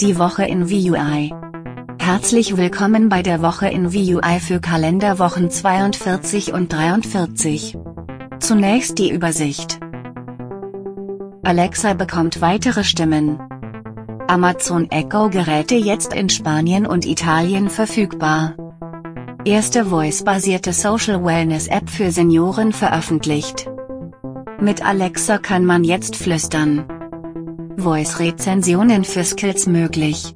Die Woche in VUI. Herzlich willkommen bei der Woche in VUI für Kalenderwochen 42 und 43. Zunächst die Übersicht. Alexa bekommt weitere Stimmen. Amazon Echo Geräte jetzt in Spanien und Italien verfügbar. Erste Voice-basierte Social Wellness App für Senioren veröffentlicht. Mit Alexa kann man jetzt flüstern. Voice-Rezensionen für Skills möglich.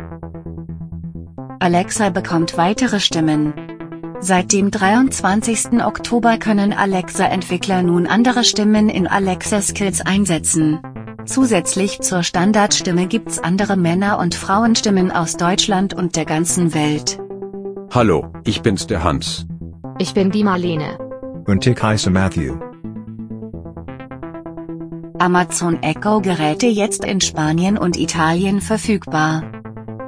Alexa bekommt weitere Stimmen. Seit dem 23. Oktober können Alexa-Entwickler nun andere Stimmen in Alexa Skills einsetzen. Zusätzlich zur Standardstimme gibt's andere Männer- und Frauenstimmen aus Deutschland und der ganzen Welt. Hallo, ich bin's der Hans. Ich bin die Marlene. Und ich heiße Matthew. Amazon Echo Geräte jetzt in Spanien und Italien verfügbar.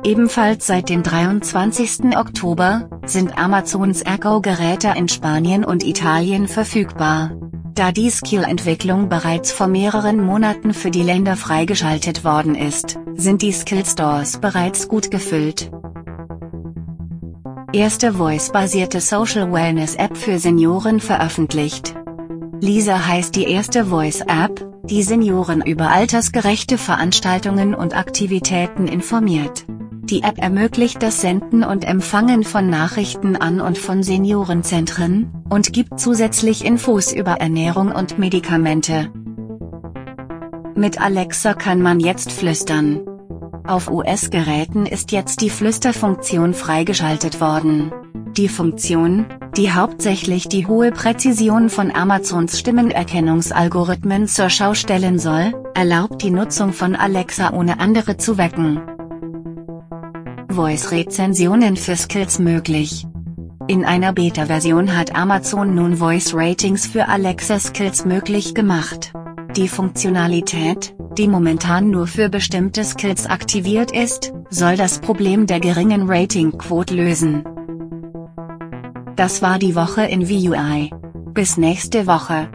Ebenfalls seit dem 23. Oktober sind Amazons Echo Geräte in Spanien und Italien verfügbar. Da die Skill-Entwicklung bereits vor mehreren Monaten für die Länder freigeschaltet worden ist, sind die Skill Stores bereits gut gefüllt. Erste Voice-basierte Social Wellness App für Senioren veröffentlicht. Lisa heißt die erste Voice-App, die Senioren über altersgerechte Veranstaltungen und Aktivitäten informiert. Die App ermöglicht das Senden und Empfangen von Nachrichten an und von Seniorenzentren, und gibt zusätzlich Infos über Ernährung und Medikamente. Mit Alexa kann man jetzt flüstern. Auf US-Geräten ist jetzt die Flüsterfunktion freigeschaltet worden. Die Funktion, die hauptsächlich die hohe Präzision von Amazons Stimmenerkennungsalgorithmen zur Schau stellen soll, erlaubt die Nutzung von Alexa ohne andere zu wecken. Voice-Rezensionen für Skills möglich. In einer Beta-Version hat Amazon nun Voice-Ratings für Alexa Skills möglich gemacht. Die Funktionalität, die momentan nur für bestimmte Skills aktiviert ist, soll das Problem der geringen Ratingquote lösen. Das war die Woche in VUI. Bis nächste Woche.